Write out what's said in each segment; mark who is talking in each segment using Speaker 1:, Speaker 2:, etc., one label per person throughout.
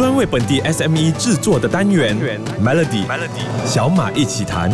Speaker 1: 专为本地 SME 制作的单元 Melody，小马一起谈。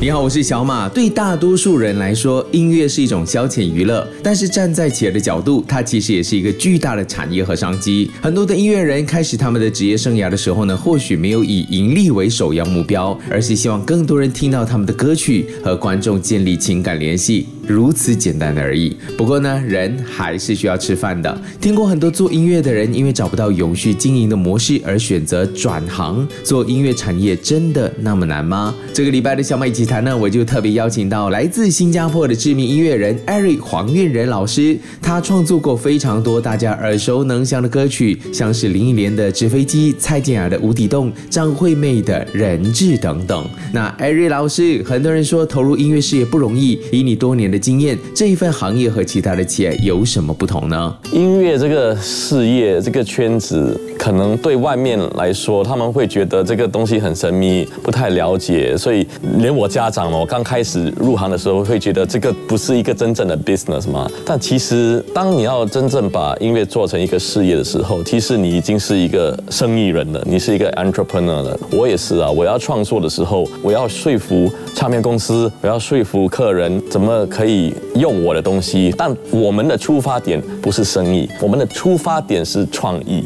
Speaker 2: 你好，我是小马。对大多数人来说，音乐是一种消遣娱乐，但是站在企业的角度，它其实也是一个巨大的产业和商机。很多的音乐人开始他们的职业生涯的时候呢，或许没有以盈利为首要目标，而是希望更多人听到他们的歌曲，和观众建立情感联系。如此简单的而已。不过呢，人还是需要吃饭的。听过很多做音乐的人因为找不到永续经营的模式而选择转行做音乐产业，真的那么难吗？这个礼拜的小马一起谈呢，我就特别邀请到来自新加坡的知名音乐人 Eric 黄韵仁老师。他创作过非常多大家耳熟能详的歌曲，像是林忆莲的《纸飞机》、蔡健雅的《无底洞》、张惠妹的《人质》等等。那 Eric 老师，很多人说投入音乐事业不容易，以你多年的经验，这一份行业和其他的企业有什么不同呢？
Speaker 3: 音乐这个事业，这个圈子。可能对外面来说，他们会觉得这个东西很神秘，不太了解，所以连我家长我，刚开始入行的时候会觉得这个不是一个真正的 business 嘛。但其实，当你要真正把音乐做成一个事业的时候，其实你已经是一个生意人了，你是一个 entrepreneur 了。我也是啊，我要创作的时候，我要说服唱片公司，我要说服客人怎么可以用我的东西。但我们的出发点不是生意，我们的出发点是创意。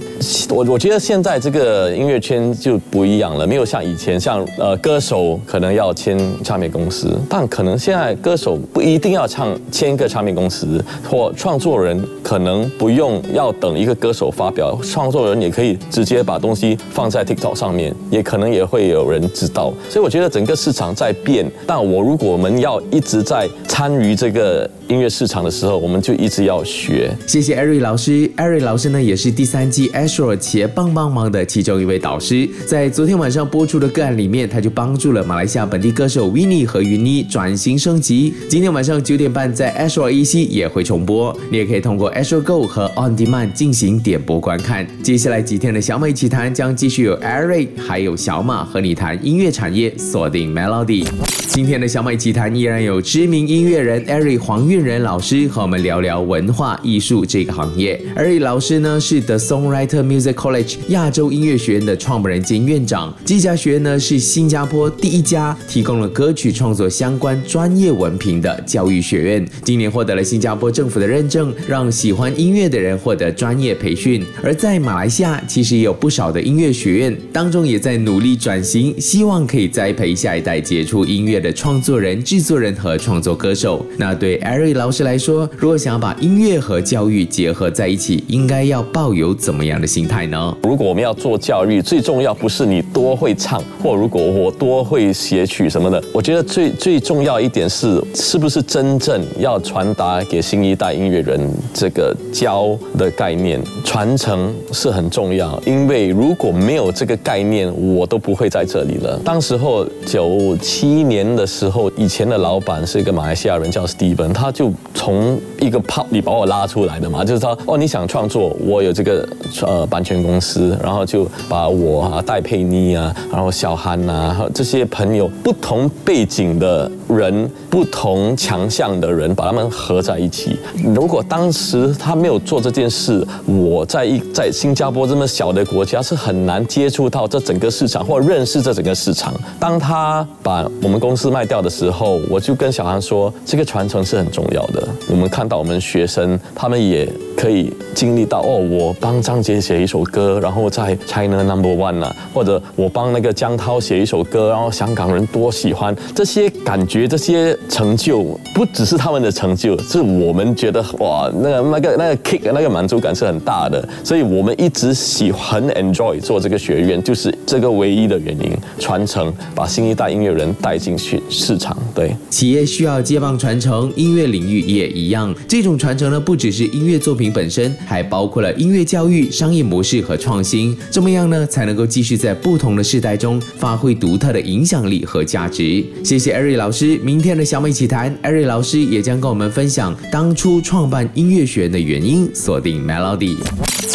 Speaker 3: 我。我觉得现在这个音乐圈就不一样了，没有像以前，像呃歌手可能要签唱片公司，但可能现在歌手不一定要唱签一个唱片公司，或创作人可能不用要等一个歌手发表，创作人也可以直接把东西放在 TikTok 上面，也可能也会有人知道。所以我觉得整个市场在变，但我如果我们要一直在参与这个。音乐市场的时候，我们就一直要学。
Speaker 2: 谢谢艾瑞老师，艾瑞老师呢也是第三季 Astro 企业帮帮忙的其中一位导师。在昨天晚上播出的个案里面，他就帮助了马来西亚本地歌手 Winnie 和云妮转型升级。今天晚上九点半在 Astro EC 也会重播，你也可以通过 Astro Go 和 On Demand 进行点播观看。接下来几天的小美奇谈将继续有艾瑞还有小马和你谈音乐产业，锁定 Melody。今天的小美奇谈依然有知名音乐人 Eric 黄韵仁老师和我们聊聊文化艺术这个行业。Eric 老师呢是 The Songwriter Music College 亚洲音乐学院的创办人兼院长。这家学院呢是新加坡第一家提供了歌曲创作相关专业文凭的教育学院。今年获得了新加坡政府的认证，让喜欢音乐的人获得专业培训。而在马来西亚，其实也有不少的音乐学院当中也在努力转型，希望可以栽培下一代杰出音乐。的创作人、制作人和创作歌手。那对艾瑞老师来说，如果想要把音乐和教育结合在一起，应该要抱有怎么样的心态呢？
Speaker 3: 如果我们要做教育，最重要不是你多会唱，或如果我多会写曲什么的。我觉得最最重要一点是，是不是真正要传达给新一代音乐人这个教的概念，传承是很重要。因为如果没有这个概念，我都不会在这里了。当时候九七年。年的时候，以前的老板是一个马来西亚人，叫 Steven，他就从一个泡里把我拉出来的嘛，就是说，哦，你想创作，我有这个呃版权公司，然后就把我啊戴佩妮啊，然后小憨呐这些朋友不同背景的人、不同强项的人，把他们合在一起。如果当时他没有做这件事，我在一在新加坡这么小的国家是很难接触到这整个市场或认识这整个市场。当他把我们公司卖掉的时候，我就跟小韩说，这个传承是很重要的。我们看到我们学生，他们也可以经历到哦，我帮张杰写一首歌，然后在 China Number One 啊，或者我帮那个江涛写一首歌，然后香港人多喜欢这些感觉，这些成就不只是他们的成就，是我们觉得哇，那个那个那个 kick 那个满足感是很大的。所以我们一直喜很 enjoy 做这个学院，就是这个唯一的原因，传承，把新一代音乐人带进去市场。对，
Speaker 2: 企业需要接棒传承，音乐领域也一样。这种传承呢，不只是音乐作品本身，还包括了音乐教育、商业模式和创新。怎么样呢，才能够继续在不同的世代中发挥独特的影响力和价值？谢谢艾瑞老师。明天的小美奇谈，艾瑞老师也将跟我们分享当初创办音乐学院的原因。锁定 Melody。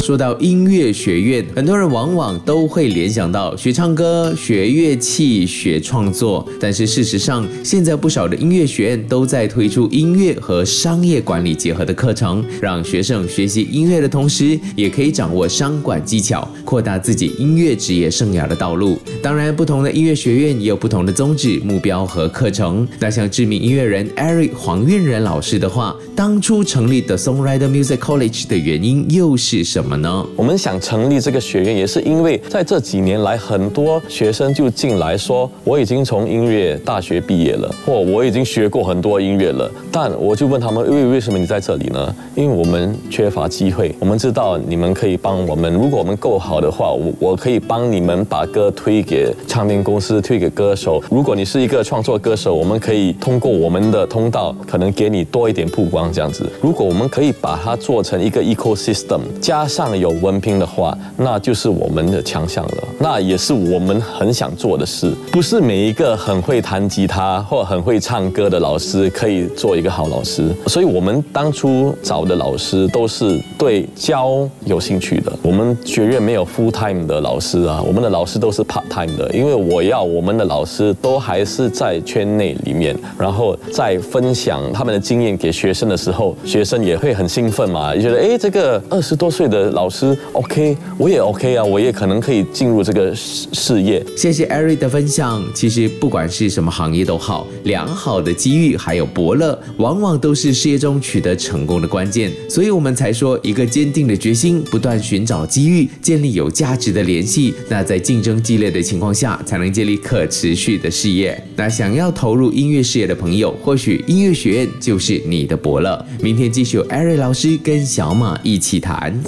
Speaker 2: 说到音乐学院，很多人往往都会联想到学唱歌、学乐器、学创作。但是事实上，现在不少的音乐学院都在推出音乐和商业管理结合的课程，让学生学习音乐的同时，也可以掌握商管技巧，扩大自己音乐职业生涯的道路。当然，不同的音乐学院也有不同的宗旨、目标和课程。那像知名音乐人 Eric 黄韵仁老师的话，当初成立 The Songwriter Music College 的原因又是什么呢？
Speaker 3: 我们想成立这个学院，也是因为在这几年来，很多学生就进来说，我已经从音乐大学毕业了，或我已经学过很多音乐了。但我就问他们，为为什么你在这里呢？因为我们缺乏机会。我们知道你们可以帮我们，如果我们够好的话，我我可以帮你们把歌推给唱片公司，推给歌手。如果你是一个创作歌手，我们可以通过我们的通道，可能给你多一点曝光这样子。如果我们可以把它做成一个 ecosystem，加上有文凭的话，那就是我们的强项了。那也是我们很想做的事。不是每一个很会弹吉他或很会唱歌的老师可以做一个好老师，所以我们当初找的老师都是对教有兴趣的。我们学院没有 full time 的老师啊，我们的老师都是 part time 的，因为我要我们的老师都还是在圈内里面，然后在分享他们的经验给学生的时候，学生也会很兴奋嘛，觉得哎，这个二十多岁的老师 OK，我也 OK 啊，我也可能可以进入这个事事业。
Speaker 2: 谢谢 Eric 的分享。其实不管是什么行业都好，良好的机遇还有伯乐，往往都是事业中取得成功的关键。所以我们们才说，一个坚定的决心，不断寻找机遇，建立有价值的联系，那在竞争激烈的情况下，才能建立可持续的事业。那想要投入音乐事业的朋友，或许音乐学院就是你的伯乐。明天继续有 Eric 老师跟小马一起谈。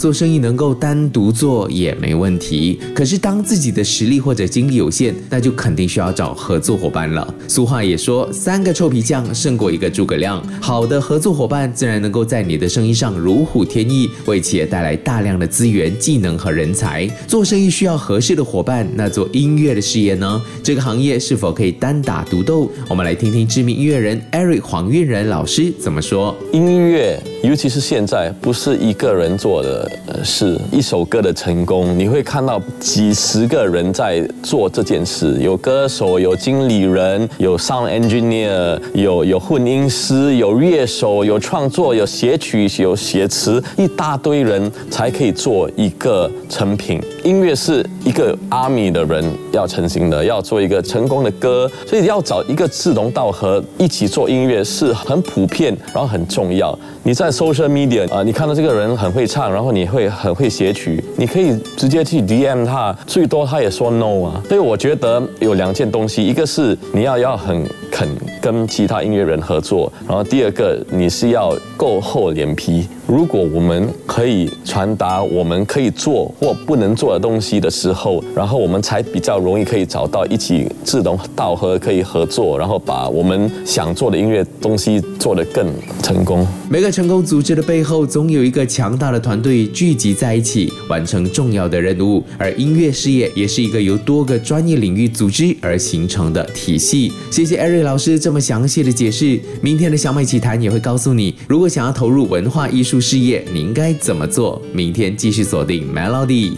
Speaker 2: 做生意能够单独做也没问题，可是当自己的实力或者精力有限，那就肯定需要找合作伙伴了。俗话也说，三个臭皮匠胜过一个诸葛亮。好的合作伙伴自然能够在你的生意上如虎添翼，为企业带来大量的资源、技能和人才。做生意需要合适的伙伴，那做音乐的事业呢？这个行业是否可以单打独斗？我们来听听知名音乐人 Eric 黄韵仁老师怎么说。
Speaker 3: 音乐，尤其是现在，不是一个人做的。事，一首歌的成功，你会看到几十个人在做这件事，有歌手，有经理人，有 sound engineer，有有混音师，有乐手，有创作，有写曲，有有写词，一大堆人才可以做一个成品。音乐是一个 army 的人要成型的，要做一个成功的歌，所以要找一个志同道合一起做音乐是很普遍，然后很重要。你在 social media 啊，你看到这个人很会唱，然后你会很会写曲，你可以直接去 DM 他，最多他也说 no 啊。所以我觉得有两件东西，一个是你要要很肯跟其他音乐人合作，然后第二个你是要够厚脸皮。如果我们可以传达我们可以做或不能做的东西的时候，然后我们才比较容易可以找到一起志同道合可以合作，然后把我们想做的音乐东西做得更成功。
Speaker 2: 每个成功组织的背后，总有一个强大的团队聚集在一起，完成重要的任务。而音乐事业也是一个由多个专业领域组织而形成的体系。谢谢艾瑞老师这么详细的解释。明天的小美奇谈也会告诉你，如果想要投入文化艺术事业，你应该怎么做。明天继续锁定 Melody。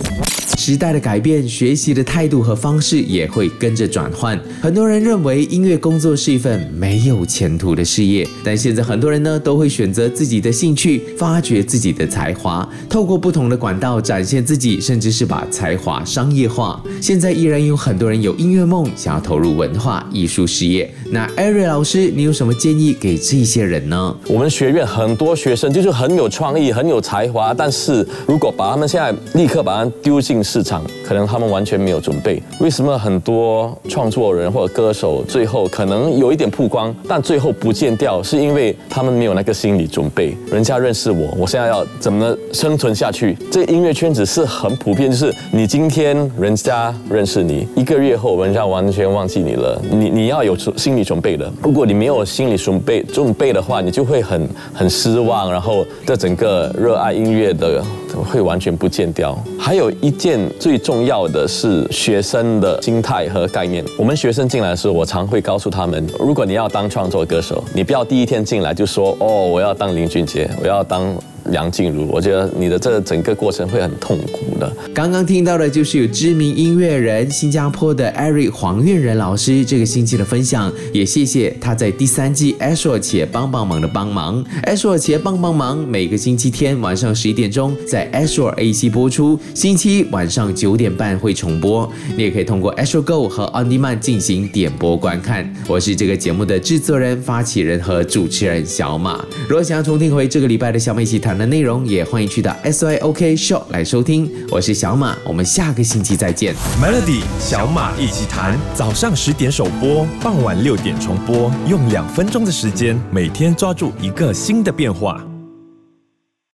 Speaker 2: 时代的改变，学习的态度和方式也会跟着转换。很多人认为音乐工作是一份没有前途的事业，但现在很多人呢都会选择自己的兴趣，发掘自己的才华，透过不同的管道展现自己，甚至是把才华商业化。现在依然有很多人有音乐梦，想要投入文化艺术事业。那艾瑞老师，你有什么建议给这些人呢？
Speaker 3: 我们学院很多学生就是很有创意、很有才华，但是如果把他们现在立刻把他丢进市场，可能他们完全没有准备。为什么很多创作人或者歌手最后可能有一点曝光，但最后不见掉，是因为他们没有那个心理准备。人家认识我，我现在要怎么生存下去？这音乐圈子是很普遍，就是你今天人家认识你，一个月后人家完全忘记你了。你你要有心理准备的。如果你没有心理准备准备的话，你就会很很失望，然后这整个热爱音乐的。会完全不见掉。还有一件最重要的是学生的心态和概念。我们学生进来的时候，我常会告诉他们：如果你要当创作歌手，你不要第一天进来就说哦，我要当林俊杰，我要当梁静茹，我觉得你的这整个过程会很痛苦的。
Speaker 2: 刚刚听到的就是有知名音乐人新加坡的 Eric 黄韵仁老师这个星期的分享，也谢谢他在第三季 Astro 且帮帮忙的帮忙。Astro 且帮帮忙每个星期天晚上十一点钟在 Astro AC 播出，星期晚上九点半会重播。你也可以通过 Astro Go 和 On Demand 进行点播观看。我是这个节目的制作人、发起人和主持人小马。如果想要重听回这个礼拜的小马一起谈的内容，也欢迎去到 SYOK Show 来收听。我是小马，我们下个星期再见。
Speaker 1: Melody 小马一起谈，早上十点首播，傍晚六点重播，用两分钟的时间，每天抓住一个新的变化。